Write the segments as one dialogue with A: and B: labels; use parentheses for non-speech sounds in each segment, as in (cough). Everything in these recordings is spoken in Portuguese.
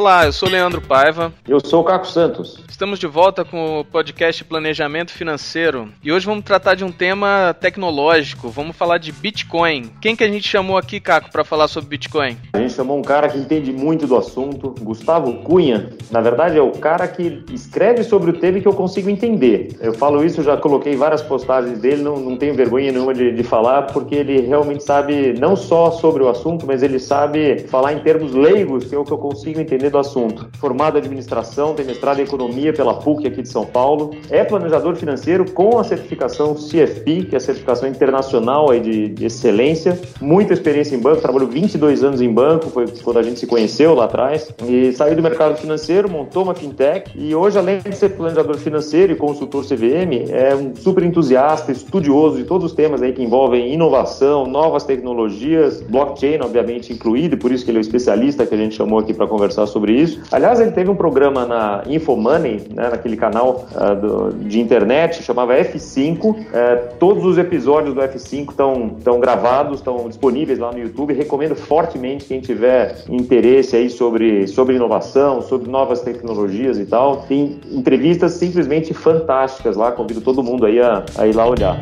A: Olá, eu sou Leandro Paiva.
B: Eu sou o Caco Santos.
A: Estamos de volta com o podcast Planejamento Financeiro e hoje vamos tratar de um tema tecnológico. Vamos falar de Bitcoin. Quem que a gente chamou aqui, Caco, para falar sobre Bitcoin?
B: A gente chamou um cara que entende muito do assunto, Gustavo Cunha. Na verdade, é o cara que escreve sobre o tema e que eu consigo entender. Eu falo isso, já coloquei várias postagens dele, não, não tenho vergonha nenhuma de, de falar, porque ele realmente sabe não só sobre o assunto, mas ele sabe falar em termos leigos, que é o que eu consigo entender do assunto. Formado em administração, tem mestrado em economia pela PUC aqui de São Paulo, é planejador financeiro com a certificação CFP, que é a certificação internacional aí de, de excelência, muita experiência em banco, trabalhou 22 anos em banco, foi quando a gente se conheceu lá atrás, e saiu do mercado financeiro, montou uma fintech. E hoje, além de ser planejador financeiro e consultor CVM, é um super entusiasta, estudioso de todos os temas aí que envolvem inovação, novas tecnologias, blockchain, obviamente, incluído, e por isso que ele é o especialista que a gente chamou aqui para conversar sobre isso. Aliás, ele teve um programa na Infomoney, né, naquele canal uh, do, de internet, chamava F5. Uh, é, todos os episódios do F5 estão gravados, estão disponíveis lá no YouTube. Recomendo fortemente quem tiver interesse aí sobre, sobre inovação, sobre novas tecnologias e tal. Tem entrevistas simplesmente fantásticas lá. Convido todo mundo aí a, a ir lá olhar.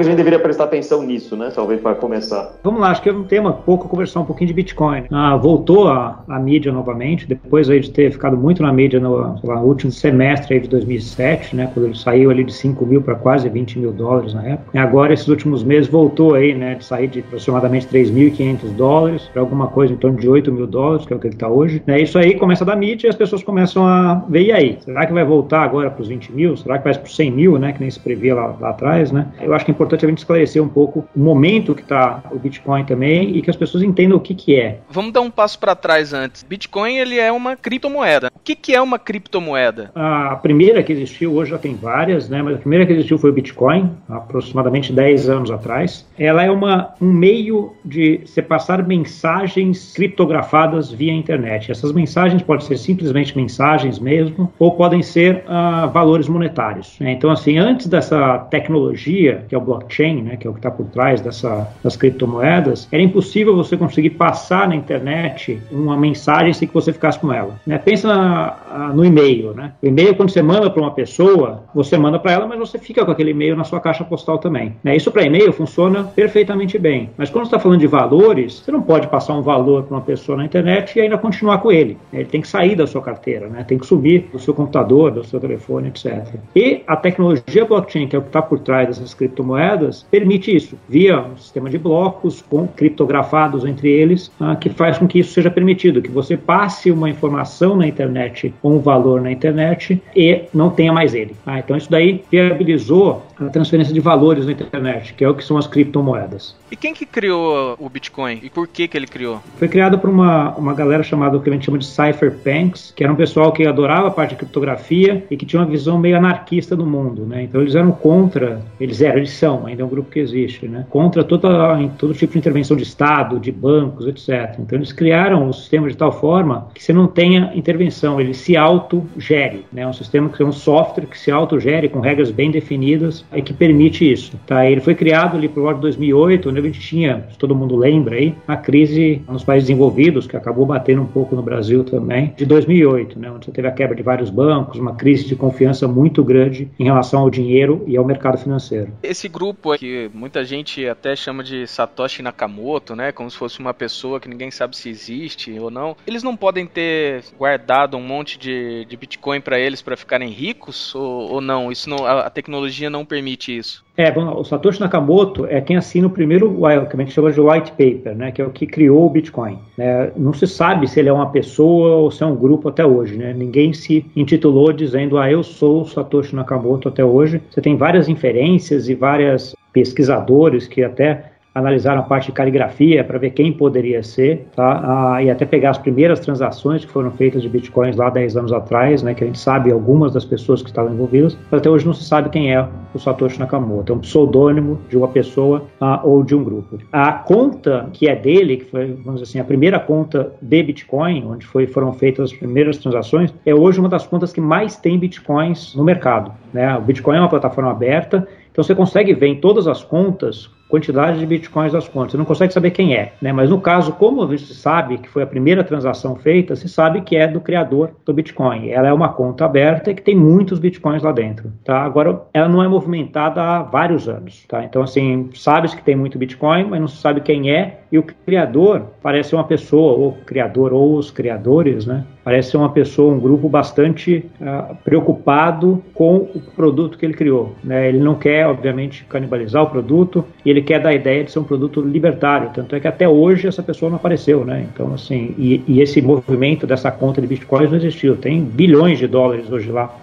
B: A gente deveria prestar atenção nisso, né? Talvez para começar.
C: Vamos lá, acho que é um tema pouco conversar um pouquinho de Bitcoin. Ah, voltou a, a mídia novamente, depois aí de ter ficado muito na mídia no, lá, último semestre aí de 2007, né? Quando ele saiu ali de 5 mil para quase 20 mil dólares na época. E agora, esses últimos meses, voltou aí, né? De sair de aproximadamente 3.500 dólares para alguma coisa em torno de 8 mil dólares, que é o que ele está hoje. É Isso aí começa da mídia e as pessoas começam a ver, e aí? Será que vai voltar agora para os 20 mil? Será que vai para os 100 mil, né? Que nem se previa lá, lá atrás, né? Eu acho que é importante a gente esclarecer um pouco o momento que está o Bitcoin também e que as pessoas entendam o que, que é.
A: Vamos dar um passo para trás antes. Bitcoin ele é uma criptomoeda. O que, que é uma criptomoeda?
C: A primeira que existiu, hoje já tem várias, né? Mas a primeira que existiu foi o Bitcoin, aproximadamente 10 anos atrás. Ela é uma, um meio de se passar mensagens criptografadas via internet. Essas mensagens podem ser simplesmente mensagens mesmo, ou podem ser uh, valores monetários. Né? Então, assim, antes dessa tecnologia, que é o blockchain, blockchain, né, que é o que está por trás dessa, das criptomoedas, era impossível você conseguir passar na internet uma mensagem sem que você ficasse com ela. Né? Pensa na, no e-mail. Né? O e-mail, quando você manda para uma pessoa, você manda para ela, mas você fica com aquele e-mail na sua caixa postal também. Né? Isso para e-mail funciona perfeitamente bem. Mas quando você está falando de valores, você não pode passar um valor para uma pessoa na internet e ainda continuar com ele. Né? Ele tem que sair da sua carteira, né? tem que subir do seu computador, do seu telefone, etc. E a tecnologia blockchain, que é o que está por trás dessas criptomoedas, permite isso, via um sistema de blocos com criptografados entre eles, ah, que faz com que isso seja permitido, que você passe uma informação na internet ou um valor na internet e não tenha mais ele. Ah, então isso daí viabilizou a transferência de valores na internet, que é o que são as criptomoedas.
A: E quem que criou o Bitcoin? E por que que ele criou?
C: Foi criado por uma, uma galera chamada, o que a gente chama de cypherpunks, que era um pessoal que adorava a parte de criptografia e que tinha uma visão meio anarquista do mundo, né? Então eles eram contra, eles eram, eles são, ainda é um grupo que existe, né? Contra toda, todo tipo de intervenção de Estado, de bancos, etc. Então eles criaram o sistema de tal forma que você não tenha intervenção, ele se autogere, né? Um sistema que é um software que se autogere com regras bem definidas e que permite isso, tá? Ele foi criado ali por volta de 2008, onde a gente tinha, se todo mundo lembra aí, a crise nos países desenvolvidos, que acabou batendo um pouco no Brasil também, de 2008, né? Onde você teve a quebra de vários bancos, uma crise de confiança muito grande em relação ao dinheiro e ao mercado financeiro.
A: Esse grupo que muita gente até chama de Satoshi Nakamoto, né? Como se fosse uma pessoa que ninguém sabe se existe ou não. Eles não podem ter guardado um monte de, de Bitcoin para eles para ficarem ricos ou, ou não? Isso não, a, a tecnologia não permite isso.
C: É, o Satoshi Nakamoto é quem assina o primeiro, que a gente chama de white paper, né, que é o que criou o Bitcoin. É, não se sabe se ele é uma pessoa ou se é um grupo até hoje. Né? Ninguém se intitulou dizendo, ah, eu sou o Satoshi Nakamoto até hoje. Você tem várias inferências e várias pesquisadores que até analisaram a parte de caligrafia para ver quem poderia ser, tá? Ah, e até pegar as primeiras transações que foram feitas de bitcoins lá 10 anos atrás, né, que a gente sabe algumas das pessoas que estavam envolvidas, mas até hoje não se sabe quem é o Satoshi Nakamoto. É um pseudônimo de uma pessoa ah, ou de um grupo. A conta que é dele, que foi, vamos dizer assim, a primeira conta de Bitcoin, onde foi, foram feitas as primeiras transações, é hoje uma das contas que mais tem Bitcoins no mercado. Né? O Bitcoin é uma plataforma aberta, então você consegue ver em todas as contas quantidade de bitcoins das contas. Você não consegue saber quem é, né? Mas no caso, como você sabe que foi a primeira transação feita, você sabe que é do criador do Bitcoin. Ela é uma conta aberta que tem muitos bitcoins lá dentro, tá? Agora, ela não é movimentada há vários anos, tá? Então, assim, sabe-se que tem muito Bitcoin, mas não se sabe quem é e o criador parece uma pessoa, ou criador, ou os criadores, né? Parece ser uma pessoa, um grupo bastante uh, preocupado com o produto que ele criou. Né? Ele não quer, obviamente, canibalizar o produto e ele quer dar a ideia de ser um produto libertário. Tanto é que até hoje essa pessoa não apareceu. Né? Então, assim, e, e esse movimento dessa conta de bitcoins não existiu. Tem bilhões de dólares hoje lá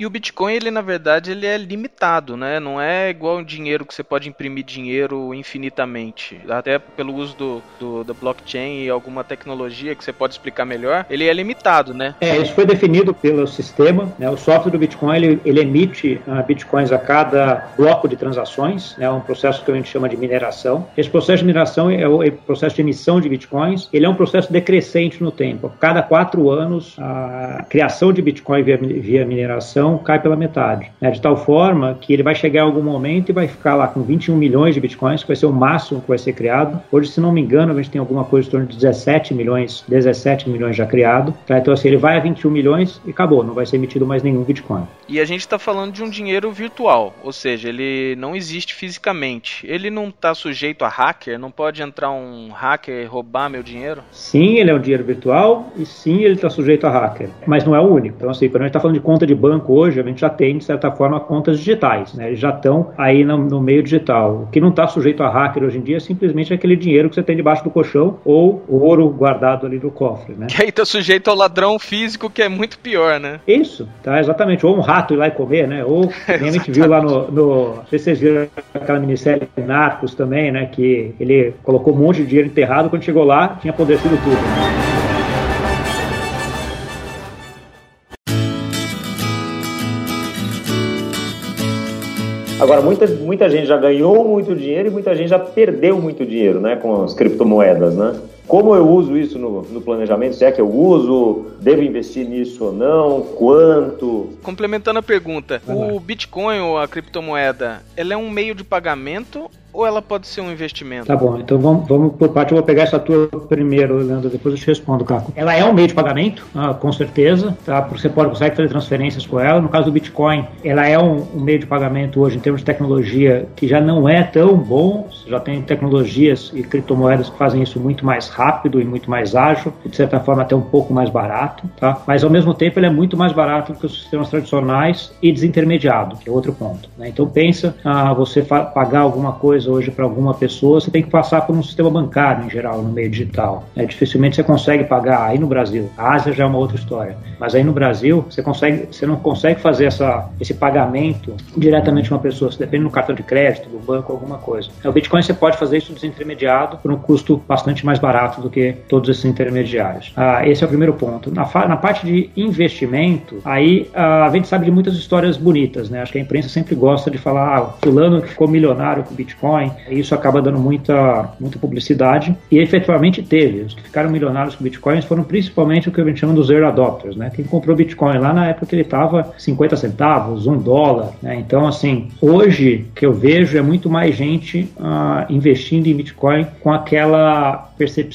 A: e o Bitcoin, ele na verdade, ele é limitado, né? Não é igual um dinheiro que você pode imprimir dinheiro infinitamente. Até pelo uso do, do, do blockchain e alguma tecnologia que você pode explicar melhor, ele é limitado, né?
C: É, isso foi definido pelo sistema. Né? O software do Bitcoin, ele, ele emite uh, Bitcoins a cada bloco de transações, né? um processo que a gente chama de mineração. Esse processo de mineração é o, é o processo de emissão de Bitcoins. Ele é um processo decrescente no tempo. Cada quatro anos, a criação de Bitcoin via, via mineração cai pela metade. Né? De tal forma que ele vai chegar em algum momento e vai ficar lá com 21 milhões de bitcoins, que vai ser o máximo que vai ser criado. Hoje, se não me engano, a gente tem alguma coisa em torno de 17 milhões, 17 milhões já criado. Tá? Então, assim, ele vai a 21 milhões e acabou, não vai ser emitido mais nenhum bitcoin.
A: E a gente está falando de um dinheiro virtual, ou seja, ele não existe fisicamente. Ele não está sujeito a hacker? Não pode entrar um hacker e roubar meu dinheiro?
C: Sim, ele é um dinheiro virtual e sim, ele está sujeito a hacker. Mas não é o único. Então, assim, quando a gente está falando de conta de banco hoje, a gente já tem, de certa forma, contas digitais, né? Eles já estão aí no, no, meio digital. O que não está sujeito a hacker hoje em dia é simplesmente aquele dinheiro que você tem debaixo do colchão ou o ouro guardado ali no cofre, né? (laughs)
A: Que aí está sujeito ao ladrão físico, que é muito pior, né?
C: Isso, tá, exatamente. Ou um rato ir lá e comer, né? Ou, (laughs) a gente viu lá no, no... Não sei se vocês viram aquela minissérie Narcos também, né? Que ele colocou um monte de dinheiro enterrado, quando chegou lá, tinha apodrecido tudo. Né?
B: Agora, muita, muita gente já ganhou muito dinheiro e muita gente já perdeu muito dinheiro né, com as criptomoedas, né? Como eu uso isso no, no, planejamento? Se é que eu uso, devo investir nisso ou não? Quanto?
A: Complementando a pergunta, o Bitcoin ou a criptomoeda, ela é um meio de pagamento ou ela pode ser um investimento?
C: Tá bom, então vamos, vamos por parte. Eu vou pegar essa tua primeiro, Leandro, depois eu te respondo, Caco. Ela é um meio de pagamento, ah, com certeza, tá? Você pode consegue fazer transferências com ela. No caso do Bitcoin, ela é um, um, meio de pagamento hoje em termos de tecnologia que já não é tão bom. Já tem tecnologias e criptomoedas que fazem isso muito mais rápido e muito mais ágil, de certa forma até um pouco mais barato, tá? Mas ao mesmo tempo ele é muito mais barato do que os sistemas tradicionais e desintermediado, que é outro ponto. Né? Então pensa ah, você pagar alguma coisa hoje para alguma pessoa, você tem que passar por um sistema bancário em geral, no meio digital. É, dificilmente você consegue pagar aí no Brasil. A Ásia já é uma outra história. Mas aí no Brasil, você, consegue, você não consegue fazer essa, esse pagamento diretamente uma pessoa. Você depende do cartão de crédito, do banco, alguma coisa. É, o Bitcoin você pode fazer isso desintermediado por um custo bastante mais barato do que todos esses intermediários. Ah, esse é o primeiro ponto. Na, na parte de investimento, aí ah, a gente sabe de muitas histórias bonitas, né? Acho que a imprensa sempre gosta de falar, ah, fulano ficou milionário com Bitcoin Bitcoin. Isso acaba dando muita, muita publicidade. E efetivamente teve. Os que ficaram milionários com Bitcoins foram principalmente o que a gente chama dos early adopters, né? Quem comprou Bitcoin lá na época que ele estava 50 centavos, um dólar, né? Então, assim, hoje que eu vejo é muito mais gente uh, investindo em Bitcoin com aquela percepção,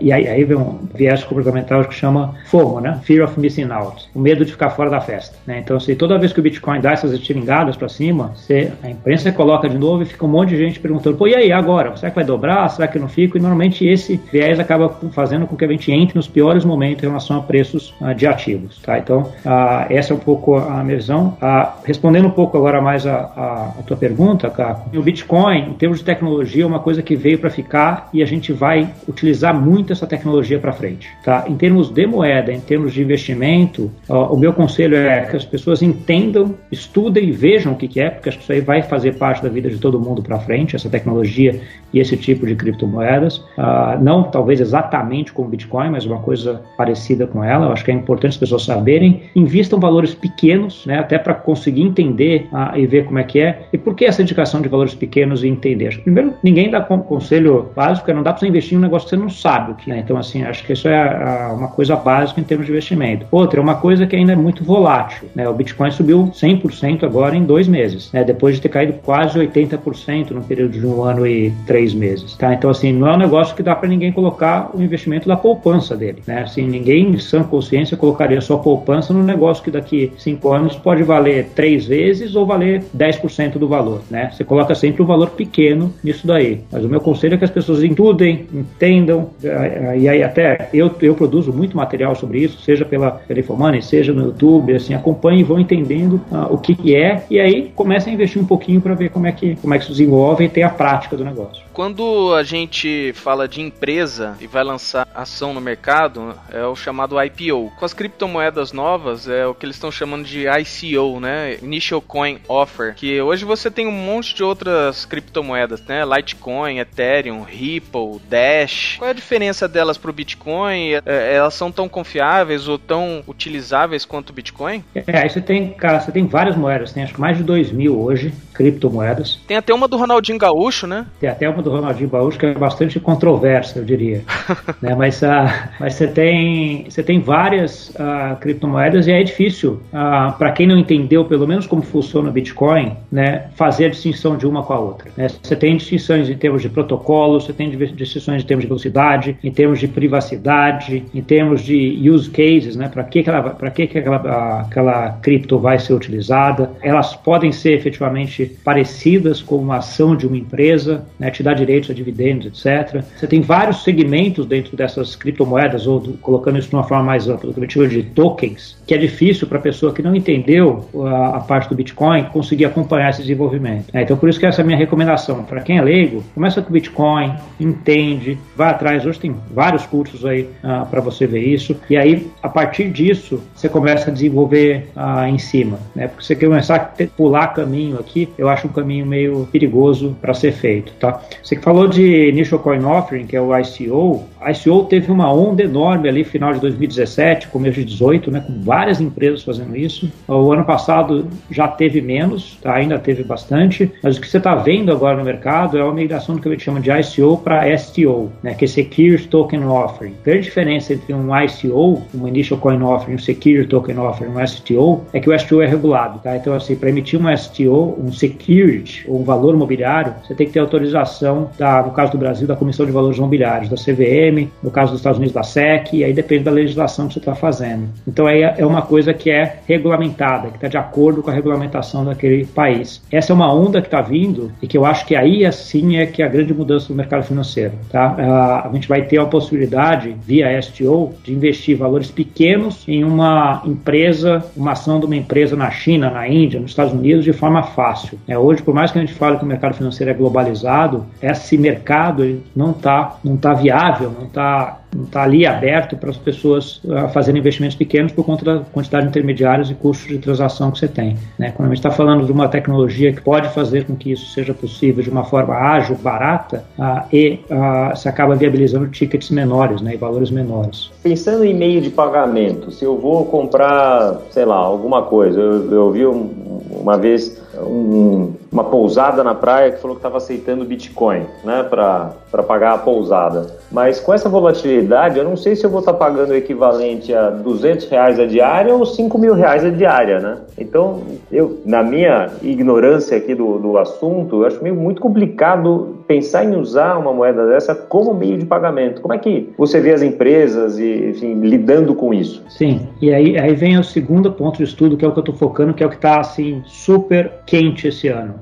C: e aí, aí vem um viés comportamental que chama FOMO, né? Fear of Missing Out, o medo de ficar fora da festa. Né? Então, assim, toda vez que o Bitcoin dá essas estiringadas para cima, você, a imprensa coloca de novo e fica um monte de gente perguntando, pô, e aí, agora? Será que vai dobrar? Será que não fica? E normalmente esse viés acaba fazendo com que a gente entre nos piores momentos em relação a preços uh, de ativos, tá? Então, uh, essa é um pouco a minha visão. Uh, respondendo um pouco agora mais a, a, a tua pergunta, Caco, o Bitcoin, em termos de tecnologia, é uma coisa que veio para ficar e a gente vai utilizar muito essa tecnologia para frente, tá? Em termos de moeda, em termos de investimento, o meu conselho é que as pessoas entendam, estudem e vejam o que, que é, porque acho que isso aí vai fazer parte da vida de todo mundo para frente, essa tecnologia e esse tipo de criptomoedas. Uh, não talvez exatamente como Bitcoin, mas uma coisa parecida com ela. Eu acho que é importante as pessoas saberem. Invistam valores pequenos, né, até para conseguir entender uh, e ver como é que é. E por que essa indicação de valores pequenos e entender? Primeiro, ninguém dá conselho básico, não dá para você investir em um negócio que você não sabe o que é. Então, assim, acho que isso é uh, uma coisa básica em termos de investimento. Outra, é uma coisa que ainda é muito volátil. Né? O Bitcoin subiu 100% agora em dois meses, né? depois de ter caído quase 80% no período de um ano e três meses. Tá? Então, assim, não é um negócio que dá para ninguém colocar o investimento da poupança dele. Né? Assim, ninguém em sã consciência colocaria sua poupança num negócio que daqui cinco anos pode valer três vezes ou valer 10% do valor. Né? Você coloca sempre um valor pequeno nisso daí. Mas o meu conselho é que as pessoas estudem, entendam, eh, e aí até eu, eu produzo muito material sobre isso, seja pela, Infomoney, seja no YouTube, assim, acompanhem e vão entendendo uh, o que, que é, e aí comecem a investir um pouquinho para ver como é, que, como é que se desenvolve e ter a prática do negócio.
A: Quando a gente fala de empresa e vai lançar ação no mercado, é o chamado IPO. Com as criptomoedas novas, é o que eles estão chamando de ICO, né? Initial Coin Offer. Que hoje você tem um monte de outras criptomoedas, né? Litecoin, Ethereum, Ripple, Dash. Qual é a diferença delas para o Bitcoin? É, elas são tão confiáveis ou tão utilizáveis quanto o Bitcoin?
C: É, aí você tem, cara, você tem várias moedas, tem acho que mais de 2 mil hoje, criptomoedas.
A: Tem até uma do Ronaldinho Gaúcho, né?
C: Tem até uma do Ronaldinho Gaúcho que é bastante controversa, eu diria. (laughs) né? Mas, uh, mas você tem, você tem várias uh, criptomoedas e é difícil, ah, para quem não entendeu pelo menos como funciona o Bitcoin, né, fazer a distinção de uma com a outra. Né? Você tem distinções em termos de protocolo, você tem distinções em termos de velocidade, em termos de privacidade, em termos de use cases, né? para que, que, ela, que, que aquela, aquela cripto vai ser utilizada. Elas podem ser efetivamente parecidas com uma ação de uma empresa, né? te dá direitos a dividendos, etc. Você tem vários segmentos dentro dessas criptomoedas, ou do, colocando isso de uma forma mais ampla, do que de tokens, que é difícil para a pessoa que não entendeu a, a, parte do Bitcoin conseguir acompanhar esse desenvolvimento. É, então, por isso que essa é a minha recomendação. Para quem é leigo, começa com o Bitcoin, entende, vai atrás. Hoje tem vários cursos aí uh, para você ver isso. E aí, a partir disso, você começa a desenvolver uh, em cima. Né? Porque você quer começar a pular caminho aqui, eu acho um caminho meio perigoso para ser feito. Tá? Você que falou de Initial Coin Offering, que é o ICO, a ICO teve uma onda enorme ali final de 2017, começo de 2018, né, com várias empresas fazendo isso. O ano passado já teve menos, tá? ainda teve bastante, mas o que você está vendo agora no mercado é uma migração do que a gente chama de ICO para STO, né, que é Secure Token Offering. A grande diferença entre um ICO, um Initial Coin Offering, um Secure Token Offering um STO é que o STO é regulado. Tá? Então, assim, para emitir um STO, um Security ou um valor mobiliário, você tem que ter autorização, da, no caso do Brasil, da Comissão de Valores Mobiliários, da CVM, no caso dos Estados Unidos da SEC, e aí depende da legislação que você está fazendo. Então aí é uma coisa que é regulamentada, que está de acordo com a regulamentação daquele país. Essa é uma onda que está vindo e que eu acho que aí assim é que é a grande mudança do mercado financeiro. Tá? A gente vai ter a possibilidade, via STO, de investir valores pequenos em uma empresa, uma ação de uma empresa na China, na Índia, nos Estados Unidos, de forma fácil. É, hoje, por mais que a gente fale que o mercado financeiro é globalizado, esse mercado não está não tá viável, não está não está ali aberto para as pessoas uh, fazerem investimentos pequenos por conta da quantidade de intermediários e custos de transação que você tem. Né? Quando a gente está falando de uma tecnologia que pode fazer com que isso seja possível de uma forma ágil, barata, uh, e uh, se acaba viabilizando tickets menores né, e valores menores.
B: Pensando em meio de pagamento, se eu vou comprar, sei lá, alguma coisa, eu, eu vi um, uma vez um, uma pousada na praia que falou que estava aceitando Bitcoin né, para pagar a pousada. Mas com essa volatilidade, eu não sei se eu vou estar tá pagando o equivalente a 200 reais a diária ou 5 mil reais a diária. Né? Então, eu, na minha ignorância aqui do, do assunto, eu acho meio muito complicado pensar em usar uma moeda dessa como meio de pagamento. Como é que você vê as empresas e, enfim, lidando com isso?
C: Sim, e aí, aí vem o segundo ponto de estudo, que é o que eu estou focando, que é o que está assim, super quente esse ano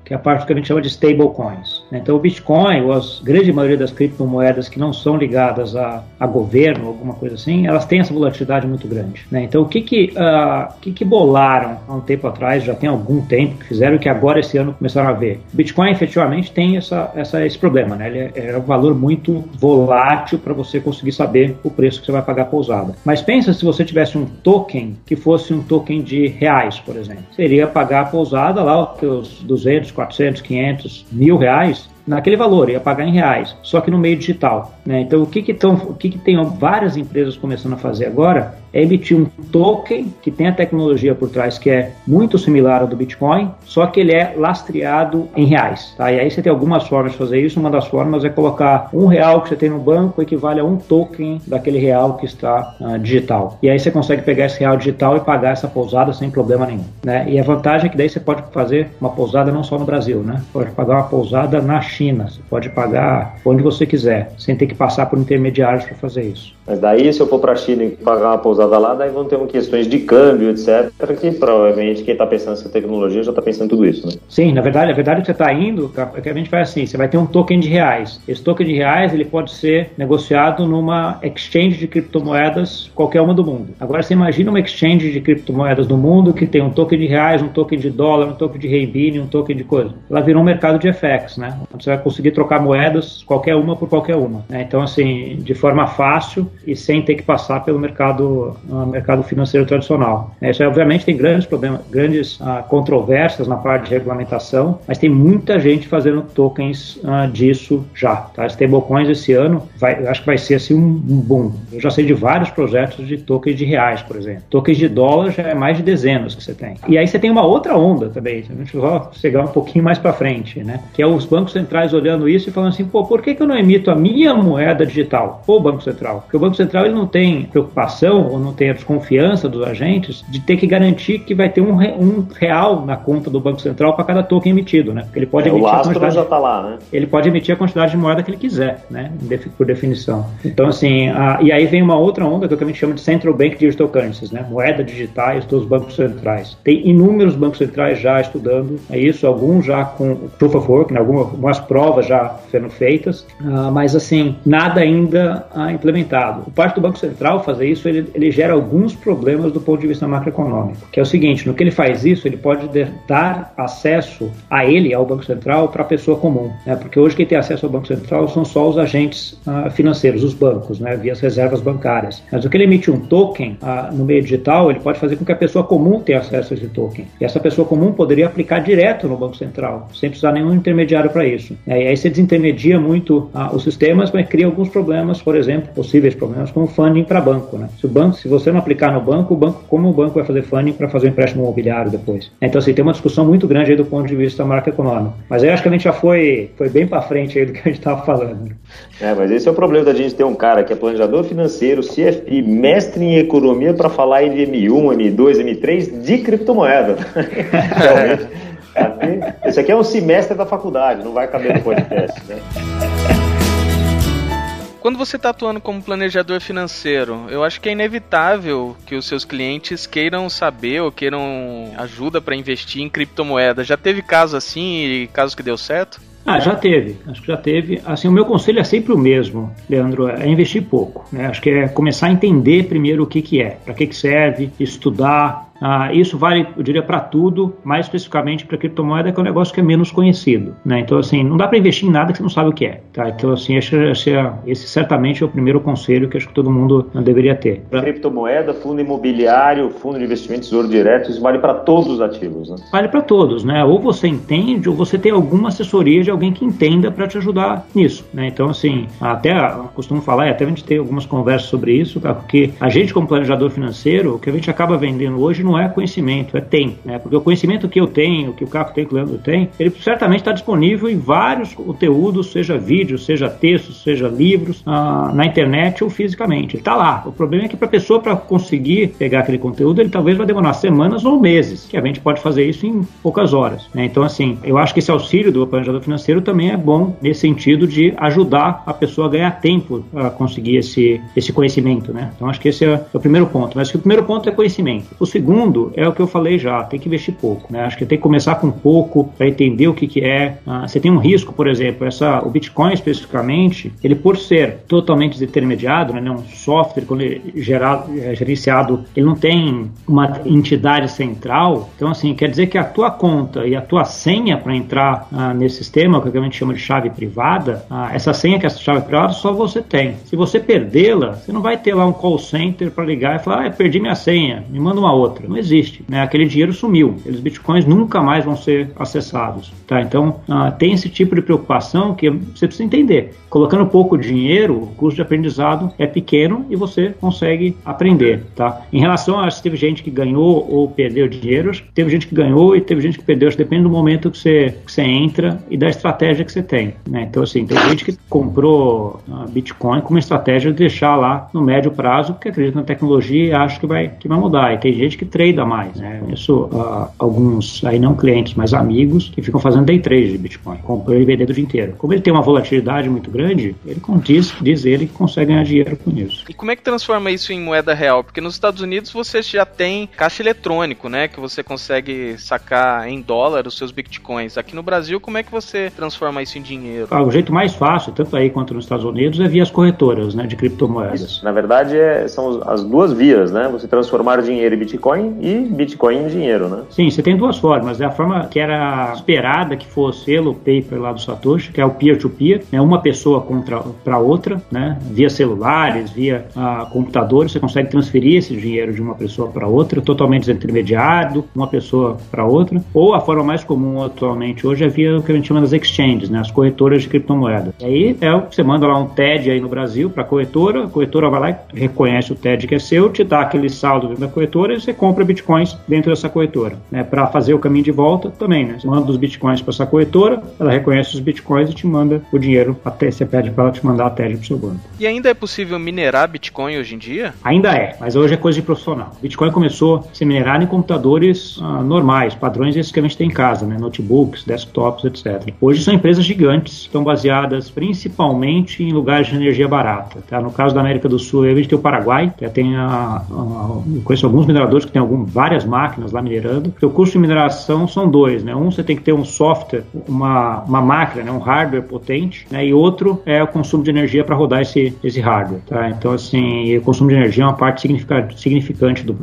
C: que é a parte que a gente chama de stablecoins. Então, o Bitcoin, ou a grande maioria das criptomoedas que não são ligadas a, a governo, alguma coisa assim, elas têm essa volatilidade muito grande. Né? Então, o que que, uh, que que bolaram há um tempo atrás, já tem algum tempo que fizeram, que agora esse ano começaram a ver? Bitcoin, efetivamente, tem essa, essa, esse problema. Né? Ele é, é um valor muito volátil para você conseguir saber o preço que você vai pagar a pousada. Mas pensa se você tivesse um token que fosse um token de reais, por exemplo. Seria pagar a pousada lá, os 200, 400, 500, mil reais, naquele valor, ia pagar em reais, só que no meio digital. Né? Então, o que que, tão, o que que tem várias empresas começando a fazer agora é emitir um token que tem a tecnologia por trás que é muito similar ao do Bitcoin, só que ele é lastreado em reais. Tá? E aí você tem algumas formas de fazer isso. Uma das formas é colocar um real que você tem no banco equivale a um token daquele real que está uh, digital. E aí você consegue pegar esse real digital e pagar essa pousada sem problema nenhum. Né? E a vantagem é que daí você pode fazer uma pousada não só no Brasil, né? Pode pagar uma pousada na China, você pode pagar onde você quiser, sem ter que passar por intermediários para fazer isso.
B: Mas daí, se eu for para a China e pagar uma pousada lá, daí vão ter questões de câmbio, etc., que provavelmente quem está pensando nessa tecnologia já está pensando tudo isso, né?
C: Sim, na verdade, a verdade é você está indo, é que a gente faz assim, você vai ter um token de reais. Esse token de reais, ele pode ser negociado numa exchange de criptomoedas, qualquer uma do mundo. Agora, você imagina uma exchange de criptomoedas no mundo que tem um token de reais, um token de dólar, um token de renminbi, um token de coisa. Ela virou um mercado de FX, né? Você vai conseguir trocar moedas, qualquer uma por qualquer uma. Né? Então, assim, de forma fácil, e sem ter que passar pelo mercado, uh, mercado financeiro tradicional. Isso, obviamente, tem grandes problemas, grandes uh, controvérsias na parte de regulamentação, mas tem muita gente fazendo tokens uh, disso já. Tá? Stablecoins esse ano, vai, acho que vai ser assim um, um boom. Eu já sei de vários projetos de tokens de reais, por exemplo. Tokens de dólar já é mais de dezenas que você tem. E aí você tem uma outra onda também, a gente vai chegar um pouquinho mais para frente, né? que é os bancos centrais olhando isso e falando assim, pô, por que, que eu não emito a minha moeda digital? Ou o Banco Central? Porque o Banco Central ele não tem preocupação ou não tem a desconfiança dos agentes de ter que garantir que vai ter um, um real na conta do Banco Central para cada token emitido, né? Porque ele pode
B: é,
C: emitir
B: o a quantidade, já tá lá, né?
C: Ele pode emitir a quantidade de moeda que ele quiser, né? Por definição. Então, assim, a, e aí vem uma outra onda que eu também chamo de Central Bank Digital Currencies, né? Moeda digitais dos bancos centrais. Tem inúmeros bancos centrais já estudando isso, alguns já com Proof of Work, né? algumas provas já sendo feitas, uh, mas assim, nada ainda uh, implementado. O parte do Banco Central fazer isso, ele, ele gera alguns problemas do ponto de vista macroeconômico, que é o seguinte, no que ele faz isso, ele pode dar acesso a ele, ao Banco Central, para a pessoa comum, né? porque hoje quem tem acesso ao Banco Central são só os agentes uh, financeiros, os bancos, né? via as reservas bancárias. Mas o que ele emite um token no meio digital, ele pode fazer com que a pessoa comum tenha acesso a esse token. E essa pessoa comum poderia aplicar direto no Banco Central, sem precisar nenhum intermediário para isso. E aí você desintermedia muito os sistemas, mas cria alguns problemas, por exemplo, possíveis problemas com funding para banco. Né? Se o banco, se você não aplicar no banco, o banco, como o banco vai fazer funding para fazer um empréstimo imobiliário depois? Então, assim, tem uma discussão muito grande aí do ponto de vista macroeconômico. Mas aí acho que a gente já foi, foi bem para frente aí do que a gente estava falando.
B: É, mas esse é o problema da gente ter um cara que é planejador financeiro, CFP, mestre em economia para falar de M1, M2, M3 de criptomoeda. (laughs) Realmente. Esse aqui é um semestre da faculdade, não vai caber no podcast, né?
A: Quando você está atuando como planejador financeiro, eu acho que é inevitável que os seus clientes queiram saber ou queiram ajuda para investir em criptomoeda. Já teve caso assim e casos que deu certo?
C: Ah, já teve, acho que já teve. Assim, o meu conselho é sempre o mesmo, Leandro, é investir pouco. Né? Acho que é começar a entender primeiro o que, que é, para que, que serve, estudar, ah, isso vale, eu diria, para tudo, mais especificamente para criptomoeda, que é um negócio que é menos conhecido. Né? Então, assim, não dá para investir em nada que você não sabe o que é. Tá? Então, assim, esse, esse, esse, certamente é o primeiro conselho que acho que todo mundo deveria ter.
B: Pra... Criptomoeda, fundo imobiliário, fundo de investimento, tesouro direto, isso vale para todos os ativos. Né?
C: Vale para todos, né? Ou você entende, ou você tem alguma assessoria de alguém que entenda para te ajudar nisso. Né? Então, assim, até costumo falar, e até a gente tem algumas conversas sobre isso, tá? porque a gente, como planejador financeiro, o que a gente acaba vendendo hoje não não é conhecimento, é tempo. Né? Porque o conhecimento que eu tenho, que o Caco tem, que o Leandro tem, ele certamente está disponível em vários conteúdos, seja vídeos, seja textos, seja livros, ah, na internet ou fisicamente. Está lá. O problema é que para a pessoa, para conseguir pegar aquele conteúdo, ele talvez vai demorar semanas ou meses, que a gente pode fazer isso em poucas horas. Né? Então, assim, eu acho que esse auxílio do planejador financeiro também é bom nesse sentido de ajudar a pessoa a ganhar tempo a conseguir esse, esse conhecimento. Né? Então, acho que esse é o primeiro ponto. Mas o primeiro ponto é conhecimento. O segundo segundo é o que eu falei já, tem que investir pouco. Né? Acho que tem que começar com pouco para entender o que, que é. Ah, você tem um risco, por exemplo, essa, o Bitcoin especificamente, ele por ser totalmente desintermediado, né, um software quando ele é gerado, é gerenciado, ele não tem uma entidade central. Então, assim, quer dizer que a tua conta e a tua senha para entrar ah, nesse sistema, que a gente chama de chave privada, ah, essa senha que é chave privada só você tem. Se você perdê-la, você não vai ter lá um call center para ligar e falar, ah, perdi minha senha, me manda uma outra. Não existe. Né? Aquele dinheiro sumiu. Aqueles bitcoins nunca mais vão ser acessados. Tá? Então, ah, tem esse tipo de preocupação que você precisa entender. Colocando pouco dinheiro, o custo de aprendizado é pequeno e você consegue aprender. Tá? Em relação a se teve gente que ganhou ou perdeu dinheiro, teve gente que ganhou e teve gente que perdeu. Que depende do momento que você, que você entra e da estratégia que você tem. Né? Então, assim, tem gente que comprou uh, Bitcoin com uma estratégia de deixar lá no médio prazo, porque acredita na tecnologia e acha que vai, que vai mudar. E tem gente que trada mais. Né? Isso, uh, alguns, aí não clientes, mas amigos, que ficam fazendo day trade de Bitcoin, comprando e vendendo o dia inteiro. Como ele tem uma volatilidade muito grande, ele diz, diz ele que consegue ganhar dinheiro com isso.
A: E como é que transforma isso em moeda real? Porque nos Estados Unidos você já tem caixa eletrônico, né? Que você consegue sacar em dólar os seus bitcoins. Aqui no Brasil, como é que você transforma isso em dinheiro?
C: Ah, o jeito mais fácil, tanto aí quanto nos Estados Unidos, é via as corretoras né, de criptomoedas. Isso.
B: Na verdade, é, são as duas vias, né? Você transformar dinheiro em Bitcoin e Bitcoin em dinheiro, né?
C: Sim, você tem duas formas. É a forma que era esperada que fosse o paper lá do Satoshi, que é o peer-to-peer, -peer, né? uma pessoa contra para outra, né? Via celulares, via ah, computadores, você consegue transferir esse dinheiro de uma pessoa para outra, totalmente desintermediado, uma pessoa para outra. Ou a forma mais comum atualmente hoje é via o que a gente chama das exchanges, né? As corretoras de criptomoedas. E aí é o que você manda lá um TED aí no Brasil para a corretora, a corretora vai lá e reconhece o TED que é seu, te dá aquele saldo da corretora e você compra bitcoins dentro dessa corretora. Né? Para fazer o caminho de volta também, né? Você manda os bitcoins para essa corretora, ela reconhece os bitcoins e te manda o dinheiro até você pede para ela te mandar a TED para o seu banco.
A: E ainda é possível minerar bitcoin hoje em dia?
C: Ainda é, mas hoje é coisa de profissional. Bitcoin começou a ser minerado em computadores ah, normais, padrões esses que a gente tem em casa, né? notebooks, desktops, etc. Hoje são empresas gigantes, estão baseadas principalmente em lugares de energia barata. Tá? No caso da América do Sul, a gente tem o Paraguai, tá? tem a, a, eu conheço alguns mineradores que têm algum, várias máquinas lá minerando. O custo de mineração são dois, né? Um, você tem que ter um software, uma, uma máquina, né? um hardware potente, né? e outro é o consumo de energia para rodar esse, esse hardware. Tá? Então, assim, o consumo de energia é uma parte significante, do,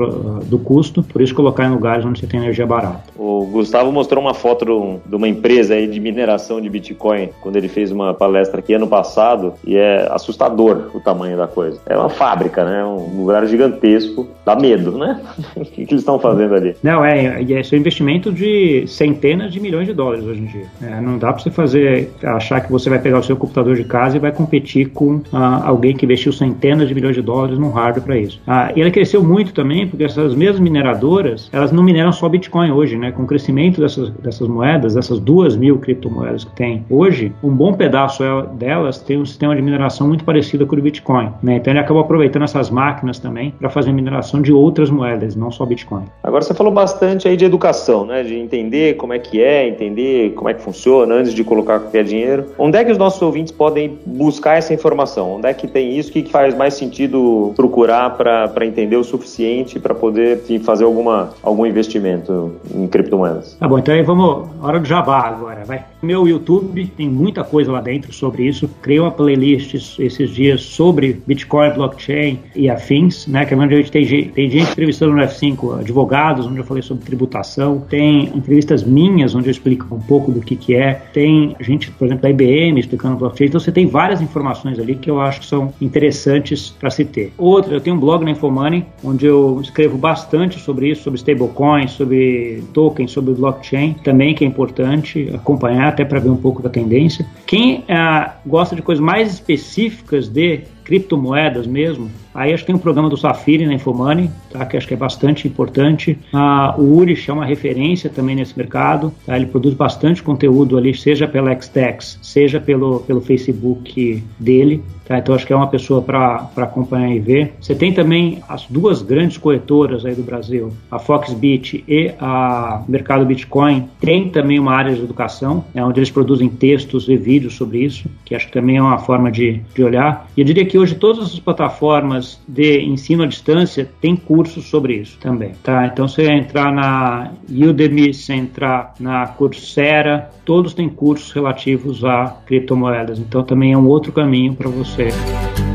C: do custo, por isso colocar em lugares onde você tem energia barata.
B: O Gustavo mostrou uma foto de uma empresa aí de mineração de Bitcoin quando ele fez uma palestra aqui ano passado e é assustador o tamanho da coisa. É uma fábrica, né? Um lugar gigantesco, dá medo, né? (laughs) que, que eles estão fazendo ali?
C: Não, é, é um investimento de centenas de milhões de dólares hoje em dia. É, não dá para você fazer, achar que você vai pegar o seu computador de casa e vai competir com ah, alguém que investiu centenas de milhões de dólares num hardware para isso. Ah, e ela cresceu muito também porque essas mesmas mineradoras, elas não mineram só Bitcoin hoje, né? Com o crescimento dessas, dessas moedas, dessas duas mil criptomoedas que tem hoje, um bom pedaço delas tem um sistema de mineração muito parecido com o Bitcoin. Né? Então ele acabou aproveitando essas máquinas também para fazer mineração de outras moedas, não só Bitcoin.
B: Agora você falou bastante aí de educação, né? De entender como é que é, entender como é que funciona antes de colocar qualquer dinheiro. Onde é que os nossos ouvintes podem buscar essa informação? Onde é que tem isso? O que faz mais sentido procurar para entender o suficiente para poder enfim, fazer alguma, algum investimento em criptomoedas?
C: Tá bom, então aí vamos, hora do jabá agora, vai. Meu YouTube tem muita coisa lá dentro sobre isso. Criei uma playlist esses dias sobre Bitcoin, blockchain e afins, né? Que é onde a gente tem, tem gente entrevistando no F5 advogados, onde eu falei sobre tributação. Tem entrevistas minhas, onde eu explico um pouco do que, que é. Tem gente, por exemplo, da IBM explicando blockchain. Então você tem várias informações ali que eu acho que são interessantes para se ter. Outra, eu tenho um blog na Infomoney, onde eu escrevo bastante sobre isso, sobre stablecoins, sobre tokens, sobre blockchain, também que é importante acompanhar até para ver um pouco da tendência. Quem ah, gosta de coisas mais específicas de criptomoedas mesmo, aí acho que tem um programa do Safiri na Infomani, tá, que acho que é bastante importante. Ah, o Urish é uma referência também nesse mercado, tá, ele produz bastante conteúdo ali, seja pela Xtex, seja pelo, pelo Facebook dele, Tá? Então acho que é uma pessoa para acompanhar e ver. Você tem também as duas grandes corretoras aí do Brasil, a Foxbit e a Mercado Bitcoin, tem também uma área de educação, né, onde eles produzem textos e vídeos sobre isso, que acho que também é uma forma de, de olhar. E eu diria que hoje todas as plataformas de ensino à distância têm cursos sobre isso também. Tá? Então você entrar na Udemy, você entrar na Coursera, todos têm cursos relativos a criptomoedas. Então também é um outro caminho para você.
B: से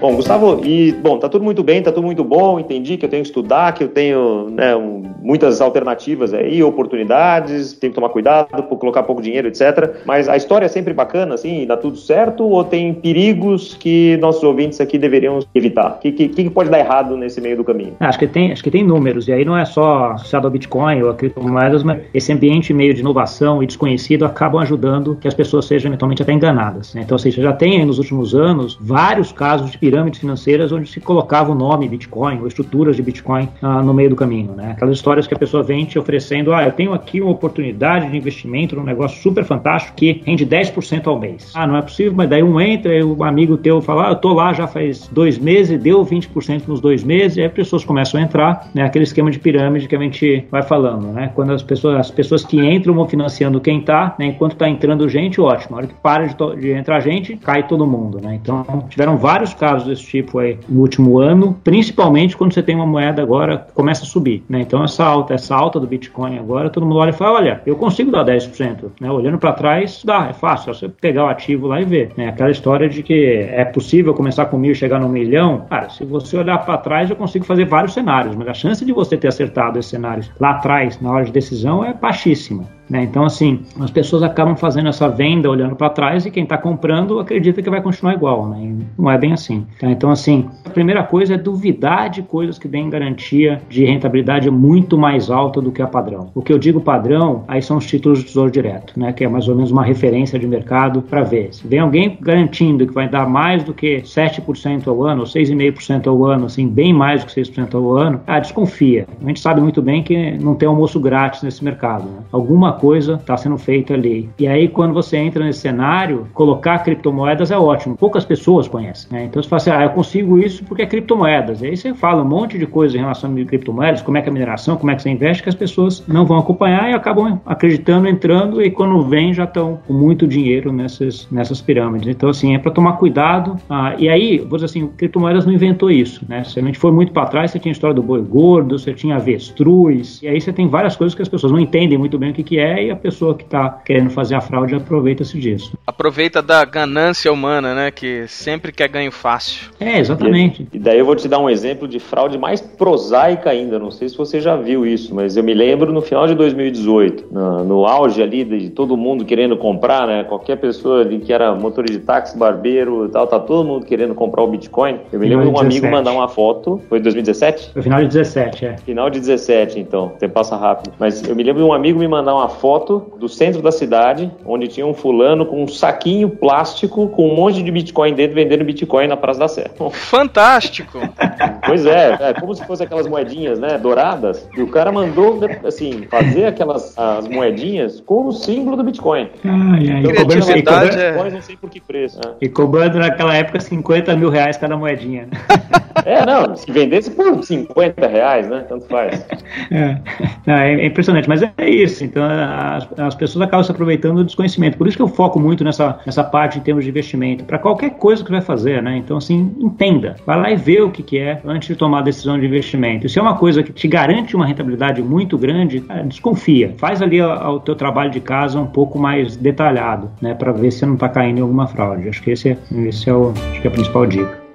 B: Bom, Gustavo, e bom, tá tudo muito bem, tá tudo muito bom. Entendi que eu tenho que estudar, que eu tenho né, um, muitas alternativas aí, oportunidades, tenho que tomar cuidado colocar pouco dinheiro, etc. Mas a história é sempre bacana, assim, dá tudo certo ou tem perigos que nossos ouvintes aqui deveriam evitar? O que, que, que, pode dar errado nesse meio do caminho?
C: Ah, acho que tem, acho que tem números e aí não é só associado ao Bitcoin ou a criptomoedas, mas esse ambiente meio de inovação e desconhecido acabam ajudando que as pessoas sejam eventualmente até enganadas. Né? Então, seja, já tem aí nos últimos anos vários casos de pirâmides financeiras onde se colocava o nome Bitcoin ou estruturas de Bitcoin ah, no meio do caminho, né? Aquelas histórias que a pessoa vem te oferecendo, ah, eu tenho aqui uma oportunidade de investimento num negócio super fantástico que rende 10% ao mês. Ah, não é possível, mas daí um entra e um amigo teu fala, ah, eu tô lá já faz dois meses deu 20% nos dois meses, e aí as pessoas começam a entrar, né? Aquele esquema de pirâmide que a gente vai falando, né? Quando as pessoas, as pessoas que entram vão financiando quem tá, né? Enquanto tá entrando gente, ótimo. A hora que para de, de entrar gente, cai todo mundo, né? Então, tiveram vários casos desse tipo tipo aí no último ano, principalmente quando você tem uma moeda agora que começa a subir, né? Então essa alta, essa alta do Bitcoin agora, todo mundo olha e fala, olha, eu consigo dar 10%, né? Olhando para trás, dá, é fácil, é você pegar o ativo lá e ver, né? Aquela história de que é possível começar com mil e chegar no milhão, cara, se você olhar para trás, eu consigo fazer vários cenários, mas a chance de você ter acertado esses cenários lá atrás, na hora de decisão, é baixíssima. Né? Então, assim, as pessoas acabam fazendo essa venda olhando para trás e quem está comprando acredita que vai continuar igual. Né? não é bem assim. Tá? Então, assim, a primeira coisa é duvidar de coisas que deem garantia de rentabilidade muito mais alta do que a padrão. O que eu digo padrão, aí são os títulos de tesouro direto, né? que é mais ou menos uma referência de mercado para ver. Se vem alguém garantindo que vai dar mais do que 7% ao ano, ou 6,5% ao ano, assim, bem mais do que 6% ao ano, ah, desconfia. A gente sabe muito bem que não tem almoço grátis nesse mercado. Né? Alguma coisa está sendo feita ali. E aí, quando você entra nesse cenário, colocar criptomoedas é ótimo. Poucas pessoas conhecem. Né? Então você fala assim, ah, eu consigo isso porque é criptomoedas. E aí você fala um monte de coisa em relação a criptomoedas, como é que é a mineração, como é que você investe, que as pessoas não vão acompanhar e acabam acreditando, entrando, e quando vem já estão com muito dinheiro nessas, nessas pirâmides. Então, assim, é para tomar cuidado. Ah, e aí, vou dizer assim, criptomoedas não inventou isso. Né? Se a gente for muito para trás, você tinha a história do boi gordo, você tinha avestruz, e aí você tem várias coisas que as pessoas não entendem muito bem o que, que é é e a pessoa que está querendo fazer a fraude aproveita-se disso.
A: Aproveita da ganância humana, né? Que sempre quer ganho fácil.
C: É, exatamente.
B: E, e daí eu vou te dar um exemplo de fraude mais prosaica ainda. Não sei se você já viu isso, mas eu me lembro no final de 2018, no, no auge ali de todo mundo querendo comprar, né? Qualquer pessoa ali que era motor de táxi, barbeiro e tal, tá todo mundo querendo comprar o Bitcoin. Eu me lembro de um 17. amigo mandar uma foto. Foi 2017?
C: Foi final de 17, é.
B: Final de 17, então. Você passa rápido. Mas eu me lembro de um amigo me mandar uma foto do centro da cidade, onde tinha um fulano com um saquinho plástico com um monte de Bitcoin dentro vendendo Bitcoin na Praça da Sé.
A: Fantástico! (laughs)
B: pois é, é como se fossem aquelas moedinhas, né, douradas, e o cara mandou, assim, fazer aquelas as moedinhas com o símbolo do Bitcoin.
C: Ai, ai,
B: então,
A: cobrando, e cobrando,
B: é... não sei por que preço.
C: Né? E cobrando naquela época 50 mil reais cada moedinha. Né? (laughs)
B: É, não, se vendesse por 50 reais, né, tanto faz.
C: É, não, é impressionante, mas é isso, então as, as pessoas acabam se aproveitando do desconhecimento. Por isso que eu foco muito nessa, nessa parte em termos de investimento, para qualquer coisa que vai fazer, né? Então, assim, entenda, vai lá e vê o que, que é antes de tomar a decisão de investimento. E se é uma coisa que te garante uma rentabilidade muito grande, cara, desconfia. Faz ali o, o teu trabalho de casa um pouco mais detalhado, né? Para ver se não está caindo em alguma fraude. Acho que esse é, esse é, o, acho que é a principal dica.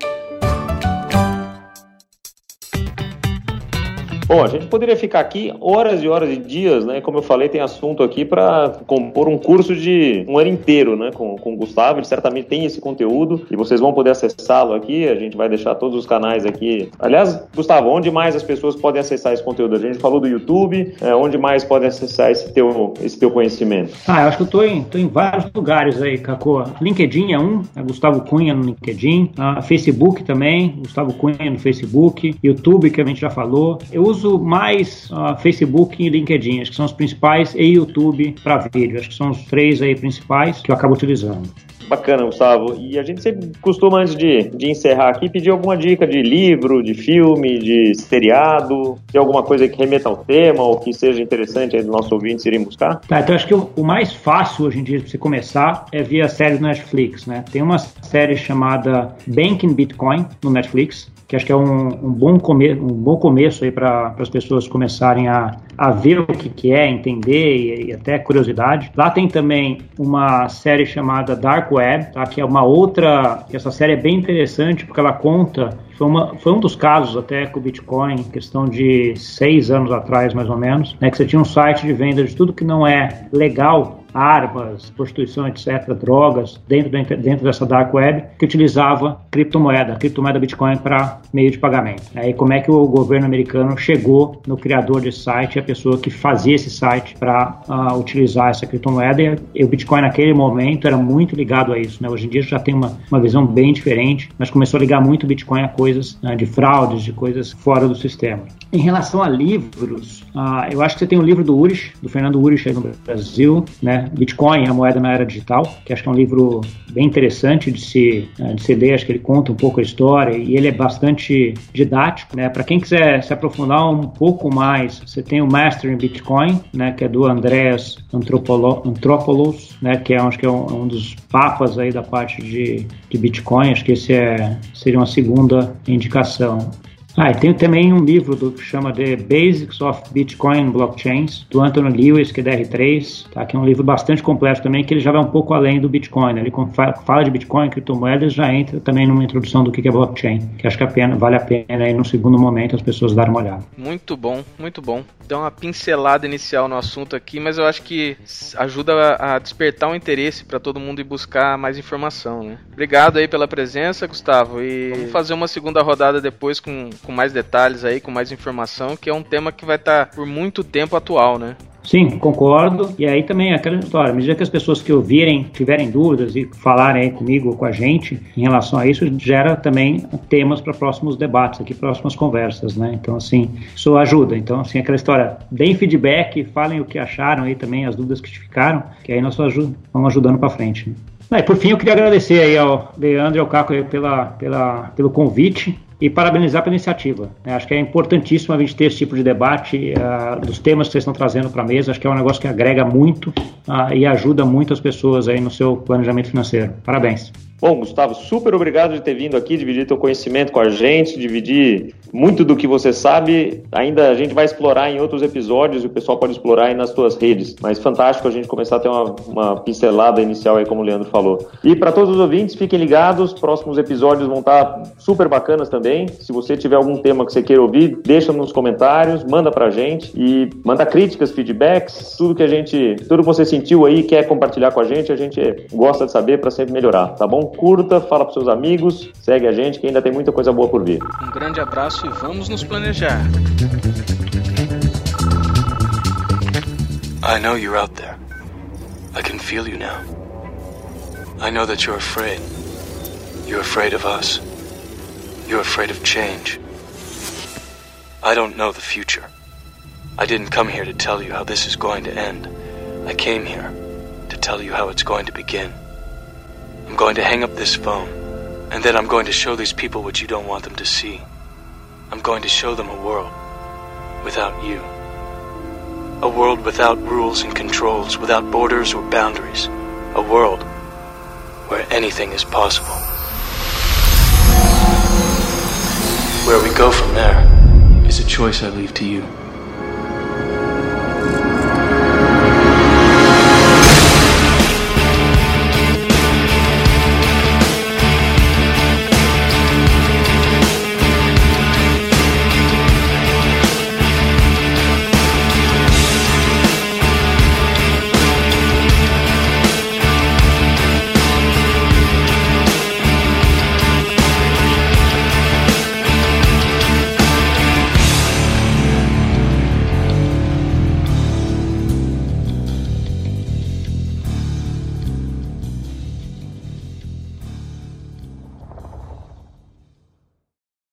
B: Bom, a gente poderia ficar aqui horas e horas e dias, né? Como eu falei, tem assunto aqui para compor um curso de um ano inteiro, né? Com, com o Gustavo, ele certamente tem esse conteúdo e vocês vão poder acessá-lo aqui. A gente vai deixar todos os canais aqui. Aliás, Gustavo, onde mais as pessoas podem acessar esse conteúdo? A gente falou do YouTube, é, onde mais podem acessar esse teu, esse teu conhecimento?
C: Ah, eu acho que eu tô em, tô em vários lugares aí, Cacô. LinkedIn é um, é Gustavo Cunha no LinkedIn, ah, Facebook também, Gustavo Cunha no Facebook, YouTube, que a gente já falou. Eu uso uso mais uh, Facebook e LinkedIn, acho que são os principais, e YouTube para vídeo. Acho que são os três aí principais que eu acabo utilizando.
B: Bacana, Gustavo. E a gente sempre costuma, antes de, de encerrar aqui, pedir alguma dica de livro, de filme, de seriado, de alguma coisa que remeta ao tema ou que seja interessante aí dos nossos ouvintes irem buscar?
C: Tá, então acho que o, o mais fácil hoje em dia para você começar é via série do Netflix, né? Tem uma série chamada Banking Bitcoin no Netflix, que acho que é um, um bom, come um bom começo aí para as pessoas começarem a, a ver o que, que é, entender e, e, até curiosidade. Lá tem também uma série chamada Dark Web, tá? que é uma outra. Essa série é bem interessante porque ela conta foi, uma, foi, um dos casos até com o Bitcoin, questão de seis anos atrás, mais ou menos, né, que você tinha um site de venda de tudo que não é legal armas, prostituição, etc., drogas, dentro, dentro dessa dark web, que utilizava criptomoeda, criptomoeda Bitcoin para meio de pagamento. Né? E como é que o governo americano chegou no criador desse site, a pessoa que fazia esse site para uh, ah, utilizar essa criptomoeda, e, o Bitcoin naquele momento era muito ligado a isso. Né? Hoje em dia já tem uma, uma visão bem diferente, mas começou a ligar muito o Bitcoin a coisas né, de fraudes, de coisas fora do sistema. Em relação a livros, uh, eu acho que você tem o um livro do Urich, do Fernando Urich aí no Brasil, né? Bitcoin, a moeda na era digital, que acho que é um livro bem interessante de se, eh, de se ler, acho que ele conta um pouco a história e ele é bastante didático, né? Para quem quiser se aprofundar um pouco mais, você tem o Master in Bitcoin, né? Que é do Andreas Antropoulos, né? Que é, acho que é um, um dos papas aí da parte de, de Bitcoin, acho que esse é, seria uma segunda indicação. Ah, e tem também um livro do, que chama The Basics of Bitcoin Blockchains, do Anthony Lewis, que é DR3, tá? que é um livro bastante complexo também, que ele já vai um pouco além do Bitcoin. Né? Ele fala de Bitcoin, criptomoedas, já entra também numa introdução do que é blockchain, que acho que a pena, vale a pena aí no segundo momento as pessoas darem uma olhada.
A: Muito bom, muito bom. Dá uma pincelada inicial no assunto aqui, mas eu acho que ajuda a despertar um interesse para todo mundo ir buscar mais informação. Né? Obrigado aí pela presença, Gustavo, e vamos fazer uma segunda rodada depois com com mais detalhes aí, com mais informação, que é um tema que vai estar tá por muito tempo atual, né?
C: Sim, concordo. E aí também aquela história, à medida que as pessoas que ouvirem tiverem dúvidas e falarem comigo ou com a gente em relação a isso, gera também temas para próximos debates aqui, próximas conversas, né? Então, assim, isso ajuda. Então, assim, aquela história, deem feedback, falem o que acharam aí também, as dúvidas que ficaram, que aí nós vamos ajudando para frente. Né? Por fim, eu queria agradecer aí ao Leandro e ao Caco pela, pela, pelo convite e parabenizar pela iniciativa. Né? Acho que é importantíssimo a gente ter esse tipo de debate uh, dos temas que vocês estão trazendo para a mesa. Acho que é um negócio que agrega muito uh, e ajuda muito as pessoas aí no seu planejamento financeiro. Parabéns.
B: Bom, Gustavo, super obrigado de ter vindo aqui, dividir teu conhecimento com a gente, dividir muito do que você sabe. Ainda a gente vai explorar em outros episódios e o pessoal pode explorar aí nas tuas redes. Mas fantástico a gente começar a ter uma, uma pincelada inicial aí, como o Leandro falou. E para todos os ouvintes, fiquem ligados, próximos episódios vão estar super bacanas também. Se você tiver algum tema que você queira ouvir, deixa nos comentários, manda pra gente e manda críticas, feedbacks, tudo que a gente, tudo que você sentiu aí, quer compartilhar com a gente, a gente gosta de saber para sempre melhorar, tá bom? Curta, fala para seus amigos, segue a gente que ainda tem muita coisa boa por vir.
A: Um grande abraço e vamos nos planejar. I know you're out there. I can feel you now. I know that you're afraid. You're afraid of us. You're afraid of change. I don't know the future. I didn't come here to tell you how this is going to end. I came here to tell you how it's going to begin. I'm going to hang up this phone, and then I'm going to show these people what you don't want them to see. I'm going to show them a world without you. A world without rules and controls, without borders or boundaries. A world where anything is possible. Where we go from there is a choice I leave to you.